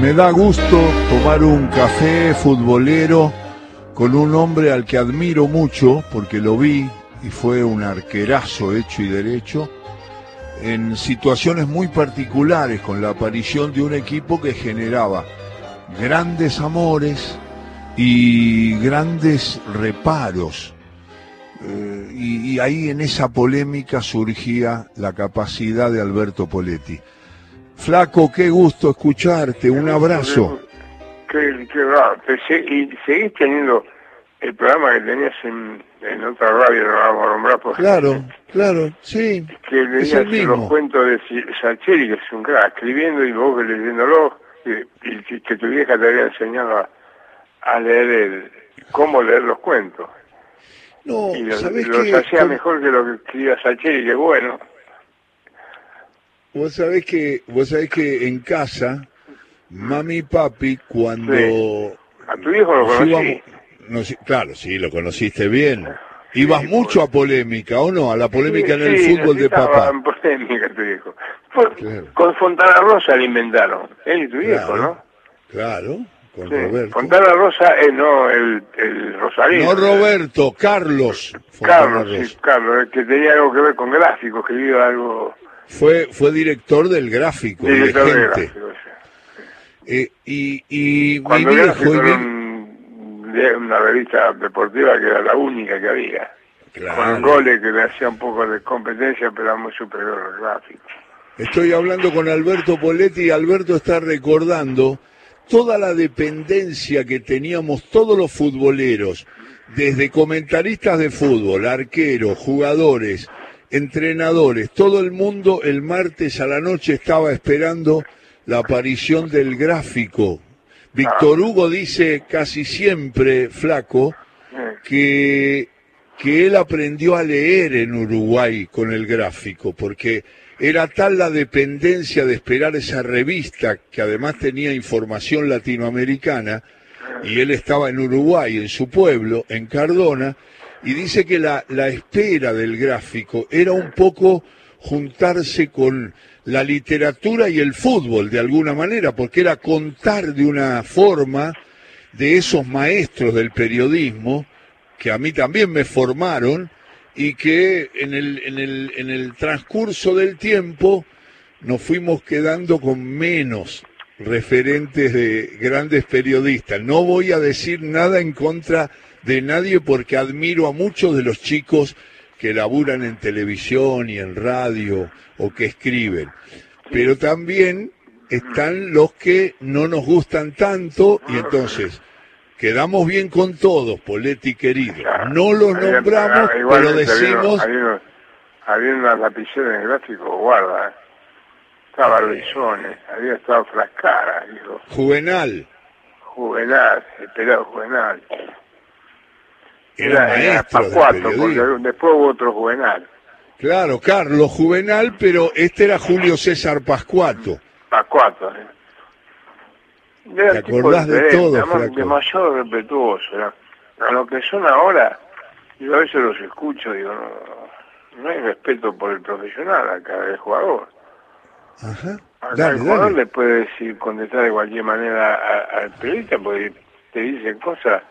Me da gusto tomar un café futbolero con un hombre al que admiro mucho porque lo vi y fue un arquerazo hecho y derecho en situaciones muy particulares con la aparición de un equipo que generaba grandes amores y grandes reparos. Eh, y, y ahí en esa polémica surgía la capacidad de Alberto Poletti. Flaco, qué gusto escucharte, un abrazo. Qué, qué raro. Y seguís teniendo el programa que tenías en, en otra radio, no vamos a nombrar, porque Claro, claro, sí. que es leías el mismo. los cuentos de Sacheri, que es un crack, escribiendo y vos leyéndolo, y, y que- que tu vieja te había enseñado a, a leer el, cómo leer los cuentos. No, Y los, ¿sabés los qué? hacía Con- mejor que lo que escribía Sacheri, que bueno. Vos sabés que, vos sabés que en casa, mami y papi, cuando A tu viejo lo conocí. íbamos- nos- claro, sí, lo conociste bien. Ibas Sí, mucho pues. a polémica, ¿o no? A la polémica en el Sí, fútbol de papá. en polémica tu Claro. Con Fontana Rosa le inventaron, él y tu viejo, Claro, ¿no? Claro, con Sí. Roberto. Fontana Rosa, eh, no, el, el Rosalino. No Roberto, Carlos. Fontana Carlos, sí, Rosa. Carlos, el que tenía algo que ver con gráficos, escribió algo Fue, fue director del gráfico, director de gente. sí. Eh, y y mi Cuando era mi- un- una revista deportiva que era la única que había. Con goles que le hacía un poco de competencia, pero era muy superior al gráfico. Estoy hablando con Alberto Poletti y Alberto está recordando toda la dependencia que teníamos todos los futboleros, desde comentaristas de fútbol, arqueros, jugadores, entrenadores, todo el mundo el martes a la noche estaba esperando la aparición del gráfico. Víctor Hugo dice casi siempre, flaco, que, que él aprendió a leer en Uruguay con el gráfico, porque era tal la dependencia de esperar esa revista, que además tenía información latinoamericana, y él estaba en Uruguay, en su pueblo, en Cardona, y dice que la, la espera del gráfico era un poco juntarse con la literatura y el fútbol de alguna manera, porque era contar de una forma de esos maestros del periodismo que a mí también me formaron y que en el, en el, en el transcurso del tiempo nos fuimos quedando con menos referentes de grandes periodistas. No voy a decir nada en contra de nadie porque admiro a muchos de los chicos que laburan en televisión y en radio o que escriben. Pero también están los que no nos gustan tanto y entonces quedamos bien con todos, Poletti querido. No los nombramos, pero decimos, Había, unas lapiceras en el gráfico, guarda. Estaba Luisones, había estado Frascara, dijo. Juvenal, Juvenal, el pelado Juvenal. Era Era, porque después hubo otro Juvenal. claro, Carlos Juvenal, pero este era Julio César Pascuato. Pascuato. ¿eh? Era Te acordás de todo, además, demasiado respetuoso. era. A lo que son ahora, yo a veces los escucho digo, no, no hay respeto por el profesional acá, del jugador. Ajá. Acá Dale, el jugador dale. le puede decir, contestar de cualquier manera al periodista porque te dicen cosas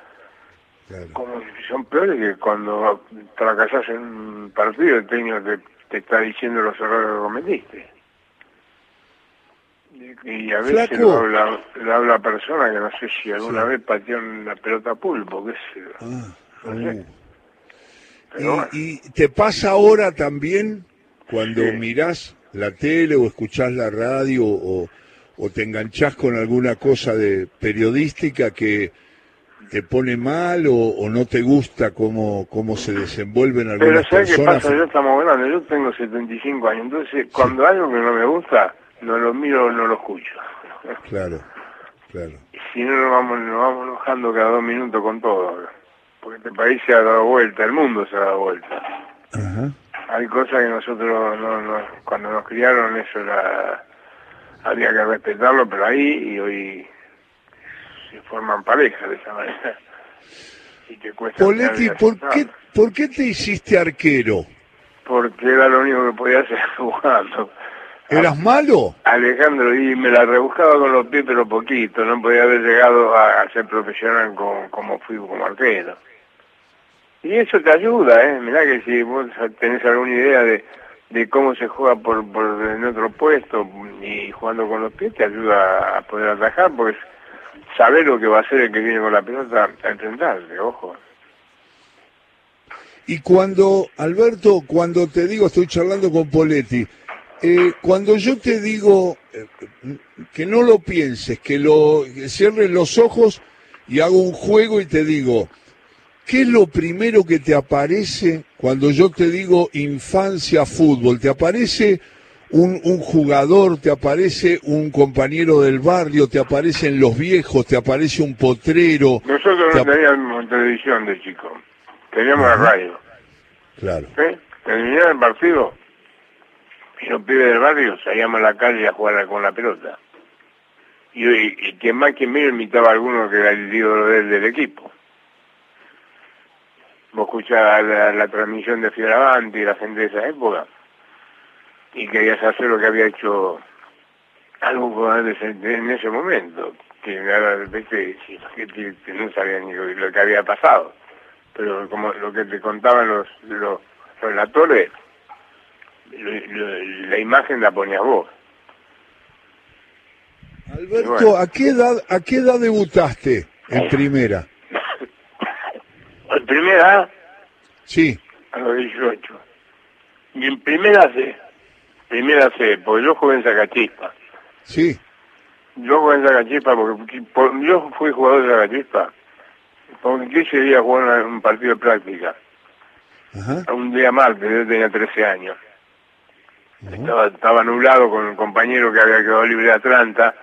Claro. como son peores que cuando fracasás en un partido el técnico te, te está diciendo los errores que cometiste. Y, a veces Flaco. lo habla, lo habla a persona que no sé si alguna Sí. vez pateó una pelota pulpo, qué sé. Ah, No sé. uh. Bueno. Y te pasa ahora también cuando Sí. mirás la tele o escuchás la radio o, o te enganchás con alguna cosa de periodística que te pone mal o, o no te gusta cómo, cómo se desenvuelven Pero algunas ¿sabes qué personas. pasa? Yo estamos grandes, yo tengo 75 años, entonces cuando algo que no me gusta, no lo miro, no lo escucho. Claro, claro. Y si no nos vamos, nos vamos enojando cada dos minutos con todo. Porque este país se ha dado vuelta, el mundo se ha dado vuelta. Ajá. Hay cosas que nosotros, no, no- cuando nos criaron, eso era, había que respetarlo, pero ahí y hoy se forman parejas de esa manera. Y te cuesta. Poletti, ¿por qué. ¿por qué te hiciste arquero? Porque era lo único que podía hacer jugando. ¿Eras malo? Alejandro, y me la rebuscaba con los pies, pero poquito. No podía haber llegado a, ser profesional como, como fui como arquero. Y eso te ayuda, ¿eh? Mirá que si vos tenés alguna idea de, de cómo se juega por, por en otro puesto y jugando con los pies, te ayuda a poder atajar, porque saber lo que va a hacer el que viene con la pelota a enfrentarse, ojo. Y cuando, Alberto, cuando te digo, estoy charlando con Poletti, eh, cuando yo te digo eh, que no lo pienses, que lo cierres los ojos y hago un juego y te digo, ¿qué es lo primero que te aparece cuando yo te digo infancia fútbol? ¿Te aparece un, un jugador, te aparece un compañero del barrio, te aparecen los viejos, te aparece un potrero? Nosotros no teníamos televisión de chico, teníamos la radio. Claro. ¿Eh? Terminaba el partido y los pibes del barrio salíamos a la calle a jugar con la pelota. Y, y, quien más que menos invitaba a alguno que era el ídolo del, del equipo. Vos escuchabas la, transmisión de Fioravante y la gente de esa época y querías hacer lo que había hecho algo en ese momento, que era, que no sabía ni lo que había pasado. Pero como lo que te contaban los, los relatores, la imagen la ponías vos. Alberto, ¿a qué edad a qué edad debutaste en primera? ¿En primera? Sí. A los 18. Y en primera C. Primera C, porque yo jugué en Zacachispa. Sí. Yo jugué en Zacachispa porque yo fui jugador de Zacachispa. Porque ese día jugar un partido de práctica. Ajá. Un día martes, yo tenía 13 años estaba, estaba nublado con un compañero que había quedado libre de Atlanta,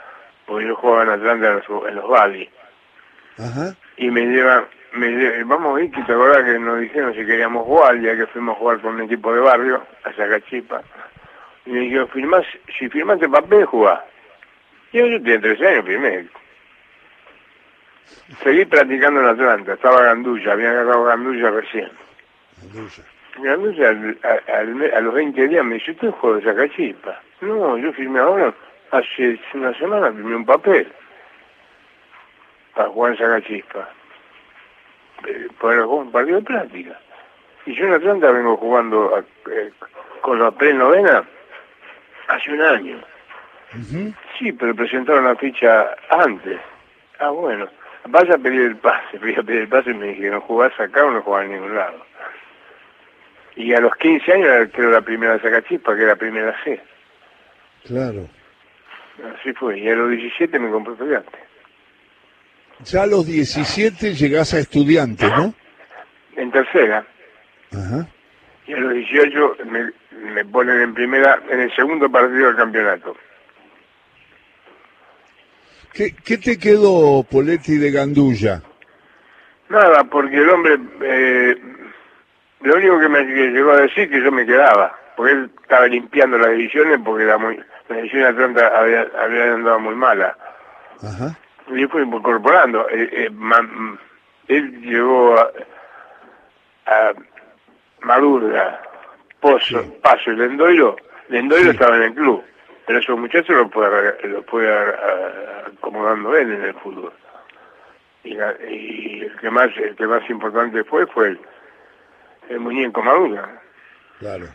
porque yo jugaba en Atlanta en los, en los Y me lleva, me vamos Vicky, ¿te acordás que nos dijeron si queríamos jugar, ya que fuimos a jugar con un equipo de barrio, a Sacachipa? Y me dijeron, firmás, si firmaste papel, jugás. Y yo, yo tenía 13 años, firmé. Seguí practicando en Atlanta, estaba Gandulla, había agarrado Gandulla recién. Gandulla a, los 20 días me dice, ¿usted juego de Sacachispa? No, yo firmé ahora, hace una semana firmé un papel para jugar en Sacachispa. Eh, para jugar un partido de práctica. Y yo en Atlanta vengo jugando eh, con la pre-novena hace un año. Sí, pero presentaron la ficha antes. Ah, bueno. Vaya a pedir el pase. Fui a pedir el pase y me dijeron, ¿jugás acá o no jugás en ningún lado? Y a los 15 años creo la primera sacachispa, que era la primera C. Claro. Así fue. Y a los 17 me compré estudiante. Ya a los 17 llegás a estudiante, ¿no? En tercera. Ajá. Y a los 18 me, me ponen en primera, en el segundo partido del campeonato. ¿Qué, qué te quedó, Poletti, de Gandulla? Nada, porque el hombre eh, lo único que me llegó a decir que yo me quedaba, porque él estaba limpiando las divisiones porque era muy, la división de Atlanta había, había andado muy mala. Ajá. Y yo fui incorporando. Eh, eh, él llegó a, a Madurga, Pozo, Paso y Lendoiro. Lendoiro estaba en el club, pero esos muchachos los fue, los fue acomodando él en el fútbol. Y, y, el que más el que más importante fue fue él el muñeco Madura. Claro.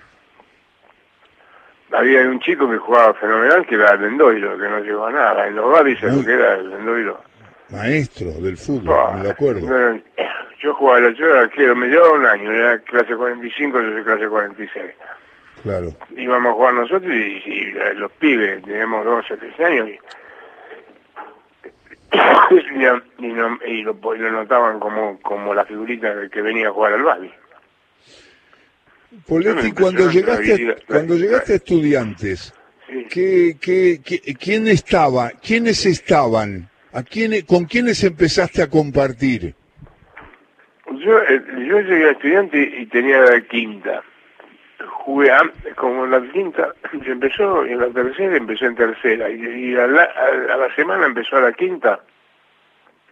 Había un chico que jugaba fenomenal que era Lendoiro, que no llegó a nada. En los bares lo que era Lendoiro. Maestro del fútbol, me acuerdo. Yo jugaba la yo quiero me llevaba un año, era clase 45, yo soy clase 46. Claro. Íbamos a jugar nosotros y, los pibes, teníamos 12, 13 años. Y, y, lo, notaban como, como la figurita que venía a jugar al Babi. Poletti, cuando llegaste, cuando llegaste a estudiantes, ¿qué, qué, quién estaba, quiénes estaban, a quién, con quiénes empezaste a compartir? Yo, eh, yo llegué a estudiante y tenía la quinta. Jugué como la quinta, se empezó en la tercera, empecé en tercera. Y, a, la, a, la, semana empezó a la quinta.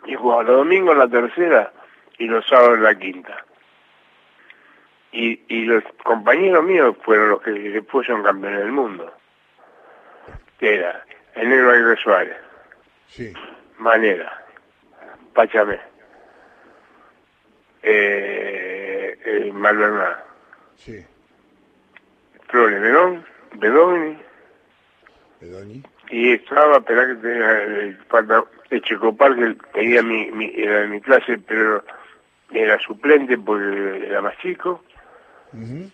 Y jugaba los domingos en la tercera y los sábados en la quinta y, y los compañeros míos fueron los que después son campeones del mundo. era el negro Aguirre Suárez, Sí. Manera, Pachamé, eh, eh, Malverná, Sí. Flores, Verón, Bedoni, Bedoni. y estaba, esperá que tenía el de Checopar, que tenía mi, mi, era de mi clase, pero era suplente porque era más chico, Ujú.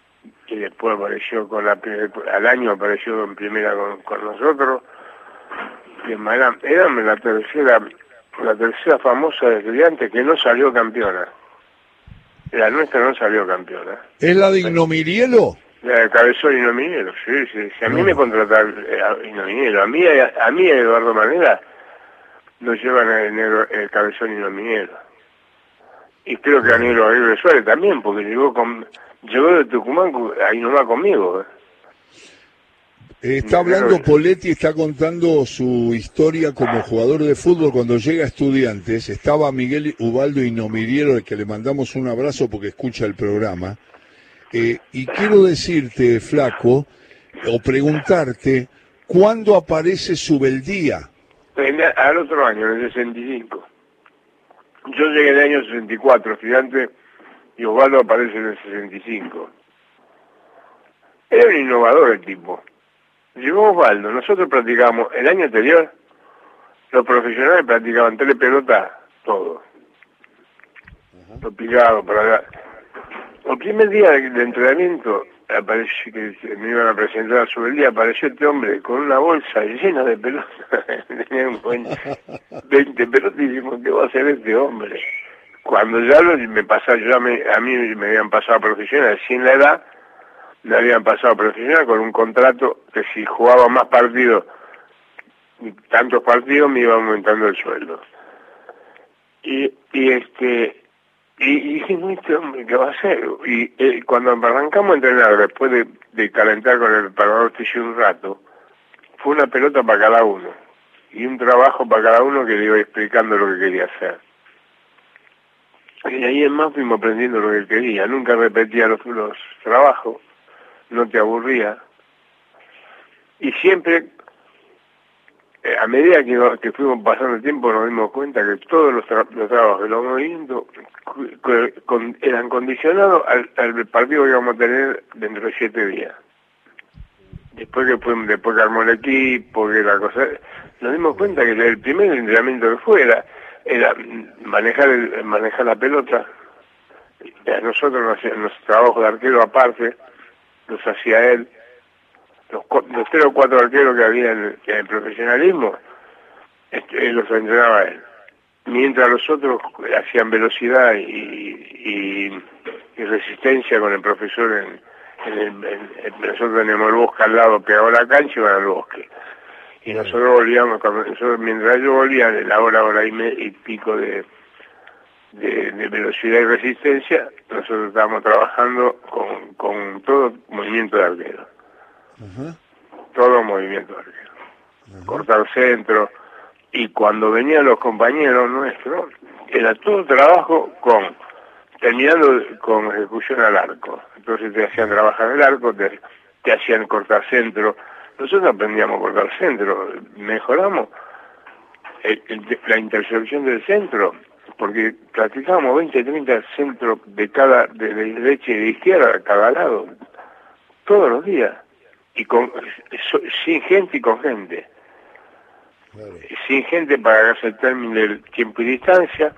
y después apareció con la al año apareció en primera con, con nosotros y en era la tercera la tercera famosa de estudiantes que no salió campeona la nuestra no salió campeona ¿Es la de Ignomirielo? la de Cabezón y Nominero sí, sí, sí. a mí Bueno. me contrataron eh, Nominero a mí a, mí a Eduardo Manera nos llevan el negro el Cabezón y Nominero y creo que a Negro Aguirre Suárez también porque llegó con llegó de Tucumán cu- ahí nomás conmigo ¿eh? Está hablando Poletti, está contando su historia como jugador de fútbol cuando llega a estudiantes. Estaba Miguel Ubaldo Ignomirielo, al que le mandamos un abrazo porque escucha el programa. Eh, y quiero decirte, Flaco, o preguntarte, ¿cuándo aparece Subeldía? Al otro año, en el 65. Yo llegué en el año 64, estudiante, y Osvaldo aparece en el 65. Era un innovador el tipo. Llegó Osvaldo, nosotros practicábamos, el año anterior, los profesionales practicaban tres pelotas, todo. Los picados, para allá. El primer día de, de entrenamiento, apareció que me iban a presentar sobre el día, apareció este hombre con una bolsa llena de pelotas. Tenía un buen 20 pelotas y dijimos, ¿qué va a hacer este hombre? Cuando ya lo, me pasaba, ya me, a mí me habían pasado a profesional, sin la edad, me habían pasado profesional con un contrato que si jugaba más partidos, tantos partidos, me iba aumentando el sueldo. Y, y este y, dijimos, este hombre, ¿qué va a hacer? Y eh, cuando arrancamos a entrenar, después de, calentar con el parador Ticho un rato, fue una pelota para cada uno. Y un trabajo para cada uno que le iba explicando lo que quería hacer. Y ahí en más fuimos aprendiendo lo que quería. Nunca repetía los, los trabajos, no te aburría. Y siempre eh, a medida que, que fuimos pasando el tiempo nos dimos cuenta que todos los, tra- los trabajos, los movimientos eran condicionados al, al partido que íbamos a tener dentro de siete días. Después que fue, después que armó el equipo, que la cosa, nos dimos cuenta que el primer entrenamiento que fue era, era manejar el, manejar la pelota. Eh, Nosotros los trabajos de arquero aparte, los hacía él los, los tres o cuatro arqueros que había en el, en el profesionalismo, este, él los entrenaba él. Mientras los otros hacían velocidad y, y- y resistencia con el profesor en, en el, en- nosotros tenemos el bosque al lado pegado a la cancha y van al bosque. Y nosotros volvíamos, nosotros, mientras ellos volvían en la hora, hora y, me- y pico de, de, de velocidad y resistencia, nosotros estábamos trabajando con, con todo movimiento de arquero todo movimiento de arquero. Cortar centro. Y cuando venían los compañeros nuestros, era todo trabajo con, terminando con ejecución al arco. Entonces te hacían trabajar el arco, te, te hacían cortar centro. Nosotros aprendíamos a cortar centro, mejoramos el- el- la intercepción del centro, porque practicábamos 20, 30 centros de cada, de derecha y de izquierda, a cada lado, todos los días y con so- sin gente y con gente Claro. sin gente para que se termine el tiempo y distancia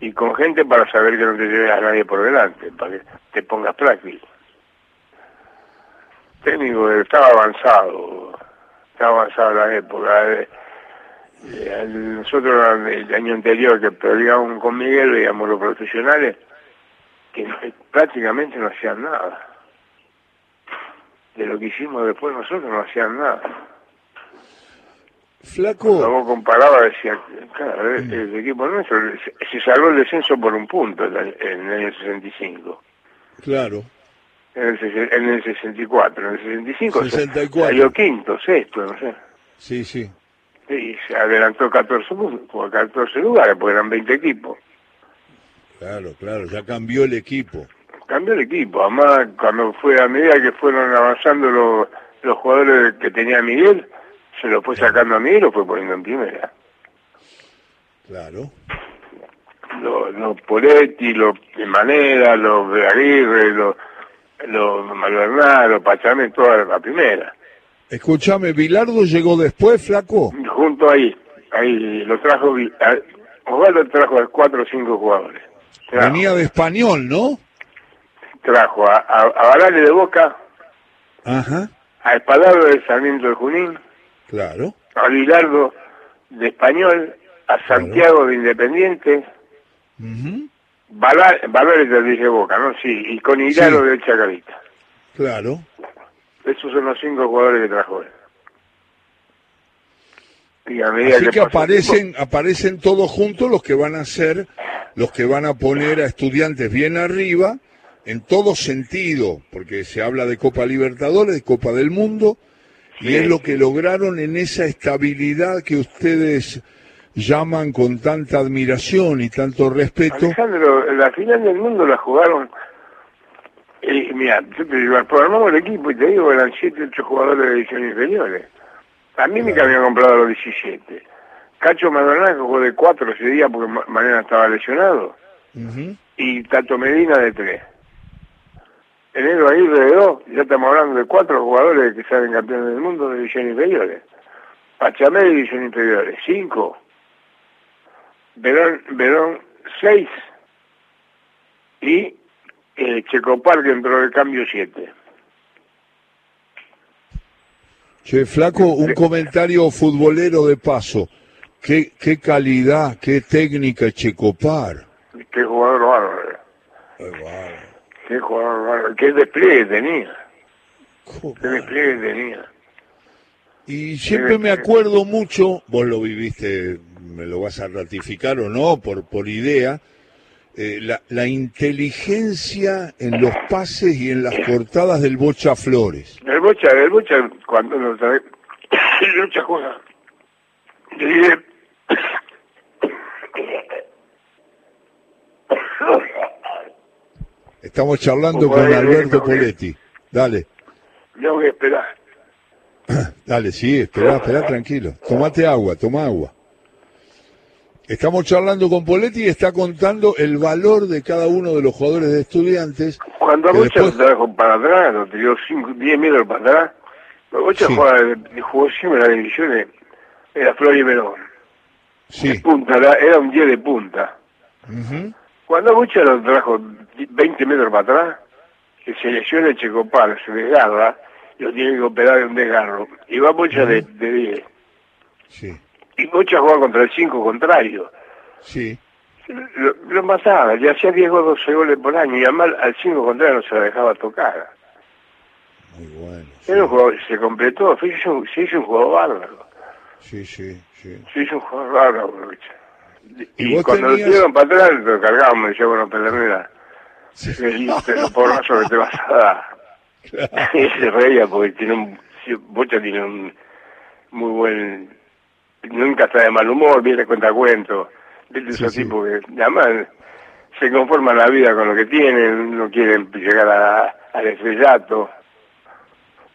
y con gente para saber que no te lleves a nadie por delante para que te pongas práctico técnico estaba avanzado estaba avanzada la época eh, nosotros el año anterior que peleábamos con Miguel veíamos los profesionales que no- prácticamente no hacían nada de lo que hicimos después nosotros no hacían nada. Flaco, Luego comparaba, decía, claro, el, el equipo nuestro se, salvó el descenso por un punto en el, año 65, claro. en el, en el 64, en el 65 se- 64. salió quinto, sexto, no sé. Sí, sí. Y se adelantó 14 puntos, por 14 lugares, porque eran 20 equipos. Claro, claro. Ya cambió el equipo. Cambió el equipo, además cuando fue a medida que fueron avanzando los, los jugadores que tenía Miguel, se lo fue sacando a mí y lo fue poniendo en primera. Claro. Los lo Poletti, los de Manera, los de Aguirre, los, los Malvernal, los Pachamé, toda la primera. Escúchame, ¿Bilardo llegó después, flaco? Junto ahí, ahí lo trajo, Osvaldo trajo a cuatro o cinco jugadores. Venía de español, ¿no? Trajo a, a, de Boca, Ajá. a Espadado de Sarmiento de Junín, claro. a Bilardo de Español, a Santiago de Independiente, uh Valores de Boca, ¿no? Sí, y con Hilaro de Chacarita. Claro. Esos son los cinco jugadores que trajo él. Así que, aparecen, aparecen todos juntos los que van a ser, los que van a poner a estudiantes bien arriba, en todo sentido, porque se habla de Copa Libertadores, de Copa del Mundo, y es lo que lograron en esa estabilidad que ustedes llaman con tanta admiración y tanto respeto. Alejandro, la final del mundo la jugaron eh, mira, programamos el equipo y te digo eran 7, 8 jugadores de ediciones inferiores. A mí me habían comprado los 17. Cacho Madonna jugó de 4 ese día porque Mariana estaba lesionado. Y Tato Medina de 3. Enero ahí de 2, ya estamos hablando de 4 jugadores que salen campeones del mundo de ediciones inferiores. Pachamé de ediciones inferiores, 5. Verón, Verón 6. Y eh, Checopar que entró de cambio 7. Che, Flaco, un comentario futbolero de paso. Qué, qué calidad, qué técnica Checopar. Qué jugador bárbaro. Qué jugador bárbaro. Qué despliegue tenía. Qué despliegue tenía. Y siempre me acuerdo mucho, vos lo viviste, me lo vas a ratificar o no, por, por idea, eh, la, la, inteligencia en los pases y en las cortadas del Bocha Flores. El Bocha, el Bocha, cuando lo trae, Bocha juega. Estamos charlando con Alberto Poletti. Dale. Tengo que esperar. Dale, sí, espera, espera, tranquilo. Tomate agua, toma agua. Estamos charlando con Poletti y está contando el valor de cada uno de los jugadores de estudiantes. Cuando Bocha después... lo trajo para atrás, lo tiró 10 metros para atrás, Bocha sí. jugó siempre la división, era Flor y Verón. Sí. punta, era un 10 de punta. Cuando Bocha lo trajo 20 metros para atrás, que se lesiona el Checopal, se desgarra, lo tiene que operar de un desgarro. Y va Bocha de 10. Sí y Bocha jugaba contra el 5 contrario. Sí. Lo, lo mataba, le hacía 10 o 12 goles por año y además al 5 contrario no se la dejaba tocar. Muy bueno. Era un jugador, se completó, se hizo, se hizo un jugador bárbaro. Sí, sí, sí. Se hizo un jugador bárbaro, Bocha. Y, y cuando tenías... lo tiraron para atrás, lo cargábamos decía, bueno, Pedernera, sí. los porrazos que te vas a dar. Claro. y se reía porque tiene un, Bocha tiene un muy buen nunca está de mal humor, viene cuenta cuento, ¿viste? Sí, esos sí. tipos que además se conforman la vida con lo que tienen, no quieren llegar a, al estrellato,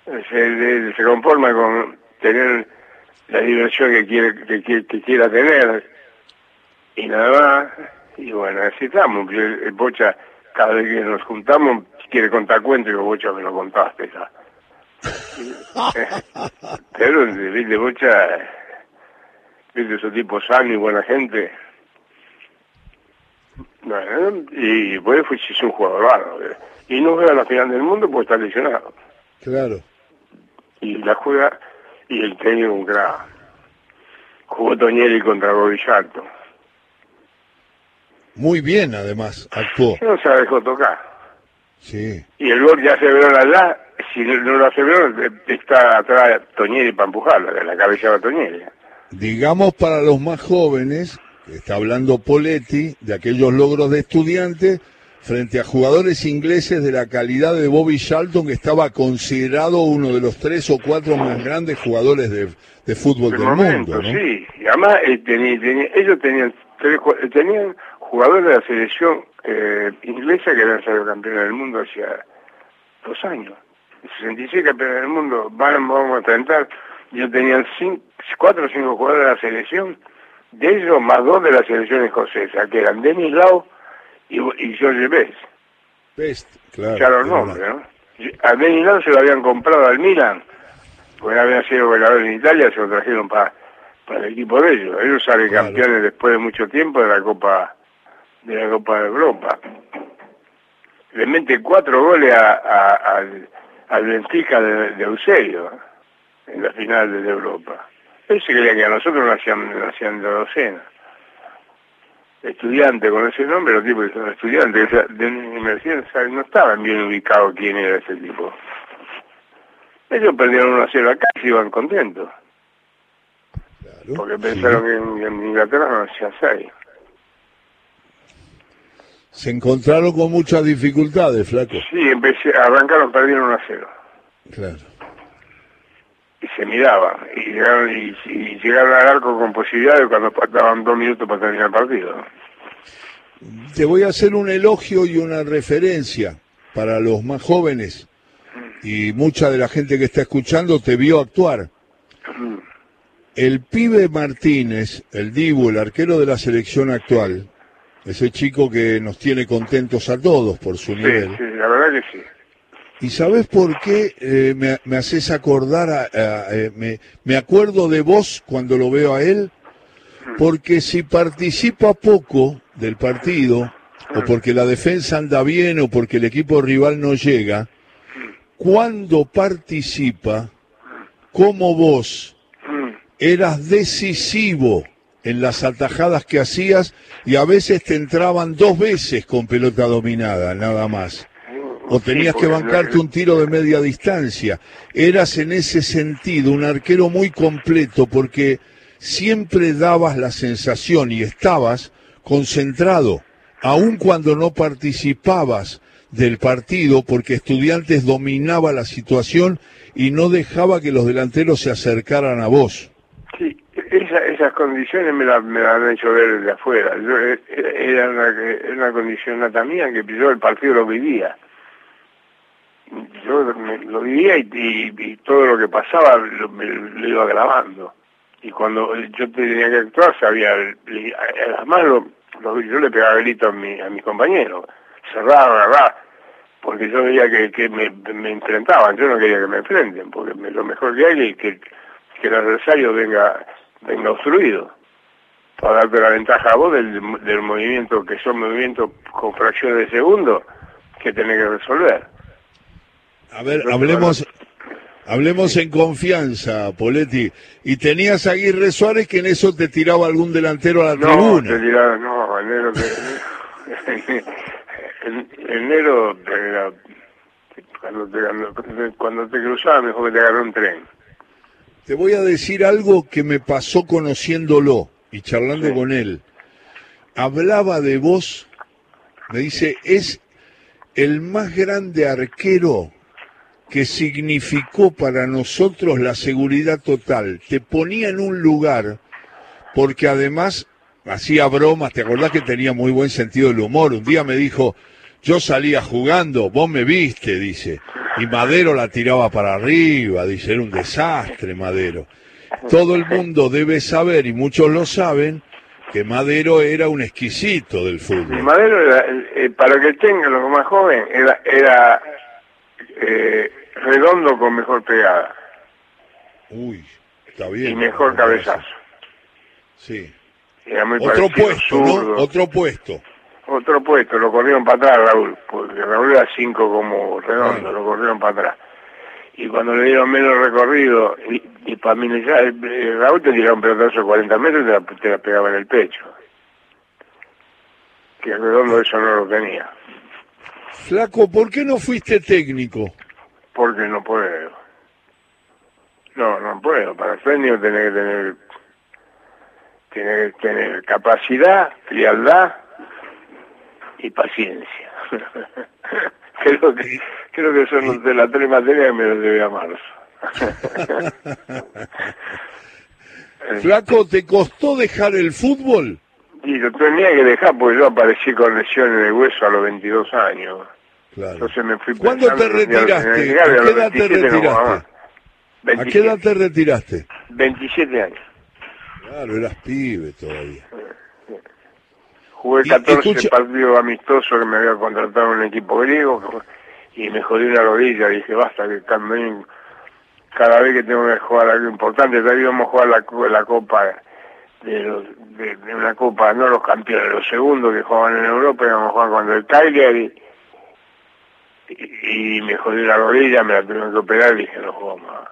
se, se conforma con tener la diversión que quiere que, que, quiera tener y nada más y bueno así estamos el, Bocha cada vez que nos juntamos quiere contar cuentos y yo Bocha me lo contaste ya. pero el Bocha de esos tipos sanos y buena gente. Bueno, y pues es un jugador raro. Eh. Y no juega la final del mundo porque está lesionado. Claro. Y la juega y el técnico un crack. Jugó Toñeri contra Bovillalto. Muy bien, además, actuó. No se dejó tocar. Sí. Y el gol ya se vio allá, si no lo hace ver, está atrás Toñeri para empujarlo, la cabeza de Toñeri digamos para los más jóvenes, está hablando Poletti, de aquellos logros de estudiantes frente a jugadores ingleses de la calidad de Bobby Charlton, que estaba considerado uno de los tres o cuatro más grandes jugadores de, de fútbol del momento, mundo. ¿no? Sí, y además eh, ellos tenían, tenían jugadores de la selección eh, inglesa que habían sido campeones del mundo hacía dos años. 66 campeones del mundo, van, vamos a enfrentar yo tenía cinco, cuatro o cinco jugadores de la selección, de ellos más dos de la selección escocesa, que eran Denis Lau y, y George Best. Best, claro. Ya los nombres, ¿no? A Denis Lau se lo habían comprado al Milan, porque había sido goleador en Italia, se lo trajeron para para el equipo de ellos. Ellos salen Claro. campeones después de mucho tiempo de la Copa de la Copa de Europa. Le mete cuatro goles a, a- al, al Benfica de, de Eusebio en la final de Europa. Él se creía que a nosotros nos hacían, nos hacían de docena. Estudiante con ese nombre, los tipos que son estudiantes de universidad no estaban bien ubicados quién era ese tipo. Ellos perdieron 1 a 0 acá y se iban contentos. Claro, Porque sí. pensaron que en, Inglaterra no hacía seis. Se encontraron con muchas dificultades, flaco. Sí, empecé, arrancaron, perdieron 1 a 0. Claro. Se miraban. Y llegaron, y, y llegaron al arco con posibilidades cuando faltaban dos minutos para terminar el partido. Te voy a hacer un elogio y una referencia para los más jóvenes. Y mucha de la gente que está escuchando te vio actuar. El pibe Martínez, el Dibu, el arquero de la selección actual, ese chico que nos tiene contentos a todos por su Sí, nivel. sí, la verdad que sí. ¿Y sabes por qué eh, me, me haces acordar? A, a- eh, me, me acuerdo de vos cuando lo veo a él, porque si participa poco del partido, o porque la defensa anda bien, o porque el equipo rival no llega, cuando participa, como vos, Mm. eras decisivo en las atajadas que hacías y a veces te entraban dos veces con pelota dominada, nada más o tenías Sí, que bancarte no- un tiro de media distancia. Eras en ese sentido un arquero muy completo porque siempre dabas la sensación y estabas concentrado, aun cuando no participabas del partido porque estudiantes dominaba la situación y no dejaba que los delanteros se acercaran a vos. Sí, esa- esas condiciones me las me las han hecho ver desde afuera. Yo, eh, era, una, era una condición nata mía que yo el partido lo vivía. Yo me- lo vivía y, todo lo que pasaba lo, me- lo iba grabando. Y cuando yo tenía que actuar, sabía, además lo, lo- yo le pegaba gritos a, mi, a mis compañeros, cerraba, agarraba, porque yo veía que, que me, me enfrentaban, yo no quería que me enfrenten, porque me- lo mejor que hay es que, que el adversario venga, venga obstruido, para darte la ventaja a vos del, del movimiento, que son movimientos con fracciones de segundo, que tenés que resolver. A ver, hablemos, hablemos en confianza, Poletti. Y tenías a Aguirre Suárez que en eso te tiraba algún delantero a la No, tribuna. te tiraba, no, enero, en- enero, te- cuando te, cuando, cuando te cruzaba mejor que te agarró un tren. Te voy a decir algo que me pasó conociéndolo y charlando Sí. con él. Hablaba de vos, me dice, es el más grande arquero que significó para nosotros la seguridad total. Te ponía en un lugar, porque además hacía bromas, ¿te acordás que tenía muy buen sentido del humor? Un día me dijo, yo salía jugando, vos me viste, dice, y Madero la tiraba para arriba, dice, era un desastre Madero. Todo el mundo debe saber, y muchos lo saben, que Madero era un exquisito del Y fútbol. Madero, era, eh, para que tenga lo más joven, era, era eh, redondo con mejor pegada Uy, está bien. y mejor cabezazo. Sí. Era muy Otro puesto, zurdo. ¿no? Otro puesto. Otro puesto, lo corrieron para atrás Raúl, porque Raúl era cinco como redondo, lo corrieron para atrás. Y cuando le dieron menos recorrido, y, y para ya, eh, Raúl te tiraba un pelotazo de 40 metros y te la, te la pegaba en el pecho. Que redondo eso no lo tenía, Flaco, ¿por qué no fuiste técnico? Porque no puedo. No, no puedo. Para el técnico tiene que tener, tiene que tener capacidad, frialdad y paciencia. creo que creo que son de las tres materias que me los debe a marzo. Flaco, ¿te costó dejar el fútbol? y lo tenía que dejar porque yo aparecí con lesiones de hueso a los 22 años. Claro. Entonces me fui ¿Cuándo te retiraste? ¿A qué edad te 27 retiraste? más. ¿A qué edad te retiraste? 27 años. Claro, eras pibe todavía. Jugué 14 partidos amistosos que me había contratado un equipo griego y me jodí una rodilla. Dije, basta, que también cada vez que tengo que jugar algo importante, todavía íbamos a jugar la, la Copa de, los, de, una Copa, no los campeones, los segundos que jugaban en Europa, íbamos a jugar cuando el Cagliari y, y, me jodí la rodilla, me la tuvieron que operar y dije, no juego más.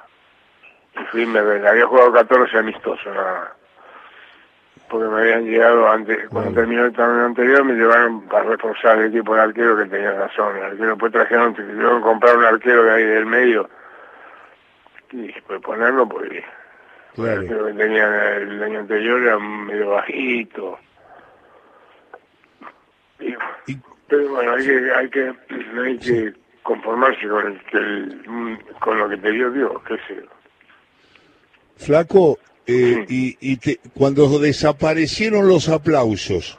Y fui, me, había jugado 14 amistosos nada más porque me habían llegado antes, cuando terminó el torneo anterior, me llevaron para reforzar el equipo de arquero que tenía razón. El arquero después trajeron, tuvieron que comprar un arquero de ahí del medio. Y dije, pues ponerlo porque claro. el arquero que tenía el año anterior era medio bajito. Pero bueno, hay que, hay que, hay que conformarse con, el, con lo que te dio Dios, qué sé Flaco, eh, y, y te, cuando desaparecieron los aplausos,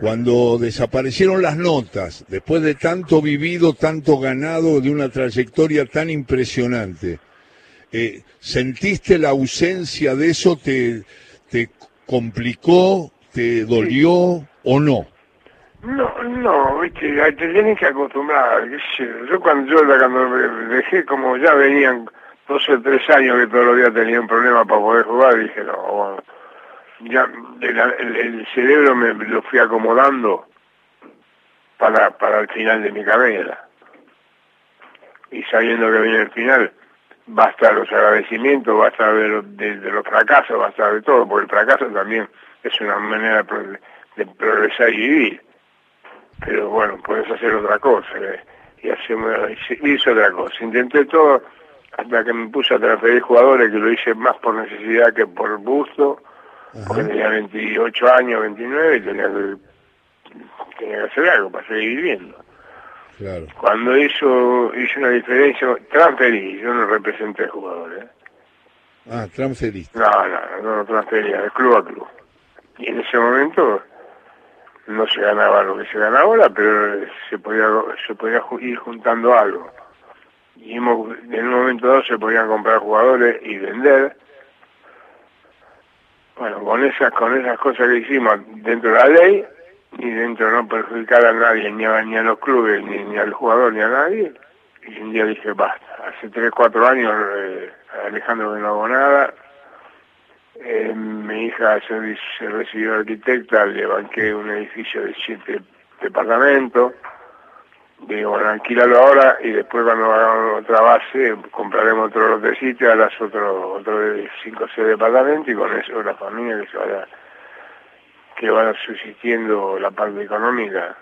cuando desaparecieron las notas, después de tanto vivido, tanto ganado, de una trayectoria tan impresionante, eh, ¿sentiste la ausencia de eso? ¿Te, te complicó? ¿Te dolió o no? No, no, viste, te tienes que acostumbrar. Yo cuando yo cuando dejé, como ya venían 12 o 3 años que todos los días tenía un problema para poder jugar, dije, no, bueno, ya el, cerebro me lo fui acomodando para, para el final de mi carrera. Y sabiendo que viene el final, basta los agradecimientos, basta de, de, de, los fracasos, basta de todo, porque el fracaso también es una manera de progresar y vivir. Pero bueno, puedes hacer otra cosa. Eh, y hacemos, hice otra cosa. Intenté todo hasta que me puse a transferir jugadores, que lo hice más por necesidad que por gusto, porque tenía 28 años, 29, y tenía que, tenía que hacer algo para seguir viviendo. Claro. Cuando hizo, hizo una diferencia, transferí, yo no representé jugadores. ¿eh? Ah, transferí. No, no, no, no transfería, de club a club. Y en ese momento no se ganaba lo que se gana ahora, pero se podía, se podía ir juntando algo y en un momento dado se podían comprar jugadores y vender. Bueno, con esas, con esas cosas que hicimos dentro de la ley y dentro de no perjudicar a nadie, ni a, ni a los clubes, ni, al jugador, ni a nadie, y un día dije, basta, hace 3, 4 años eh, Alejandro no hago nada, eh, mi hija se, se recibió arquitecta, le banqué un edificio de 7 departamentos, digo, bueno, alquilalo ahora y después cuando hagamos otra base compraremos otro lotecito, harás otro, otro de 5 o 6 departamentos y con eso la familia que se vaya, que vaya subsistiendo la parte económica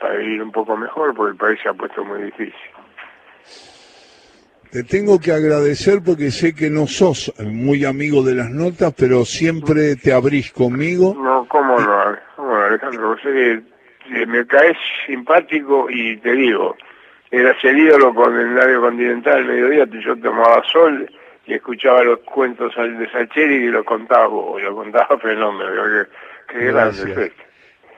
para vivir un poco mejor porque el país se ha puesto muy difícil. Te tengo que agradecer porque sé que no sos muy amigo de las notas, pero siempre te abrís conmigo. No, ¿cómo no? ¿Cómo no Alejandro? Sé que me caes simpático y te digo, eras el ídolo con el radio continental al mediodía, yo tomaba sol y escuchaba los cuentos de Sacheri y lo contaba vos, lo contaba fenómeno, qué, grande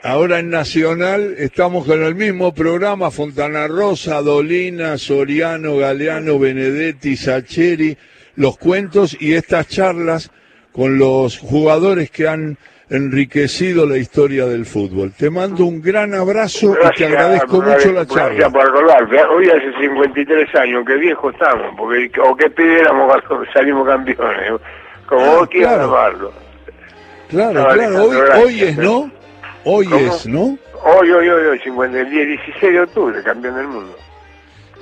Ahora en Nacional estamos con el mismo programa, Fontana Rosa, Dolina, Soriano, Galeano, Benedetti, Sacheri, los cuentos y estas charlas con los jugadores que han enriquecido la historia del fútbol. Te mando un gran abrazo y te agradezco mucho la charla. Gracias por acordarte. Hoy hace 53 años, qué viejo estamos, porque o qué pidiéramos salimos campeones, como ah, vos quieras claro. Claro, claro, hoy, hoy es, ¿no? Hoy es, ¿no? Hoy, hoy, hoy, hoy, 50, el 16 de octubre, campeón del mundo.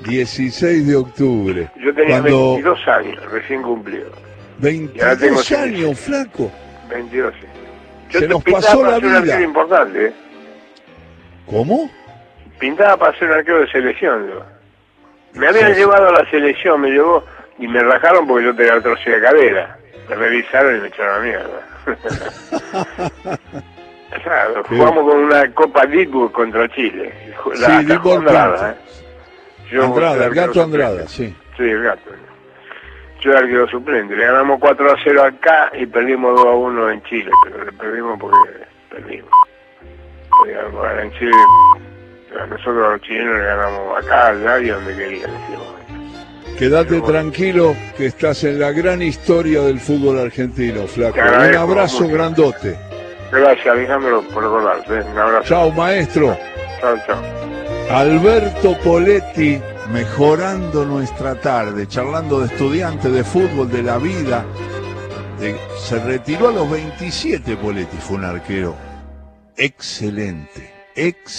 16 de octubre. Yo tenía 22 años, recién cumplido. 22 años, flaco. 22, sí. Se nos pasó la vida. importante. ¿eh? ¿Cómo? Pintaba para ser un arquero de selección. Me habían llevado a la selección, me llevó y me rajaron porque yo tenía artrosis de cadera. Me revisaron y me echaron a mierda. claro, jugamos con una Copa Ditburg contra Chile. La, sí, Andrada, ¿eh? Andrada, el gato Andrada, sí. Sí, el gato yo era arquero suplente. Le ganamos 4 a 0 acá y perdimos 2 a 1 en Chile, pero le perdimos porque perdimos. Ganar en Chile, nosotros los chilenos le ganamos acá, allá y donde querían. Quédate tranquilo que estás en la gran historia del fútbol argentino, Flaco. Un abrazo grandote. Gracias, Alejandro, por acordarte. Un abrazo. Chao, maestro. Chao, chao. Alberto Poletti, mejorando nuestra tarde, charlando de estudiantes, de fútbol, de la vida. De- se retiró a los 27 Poletti, fue un arquero excelente, excelente.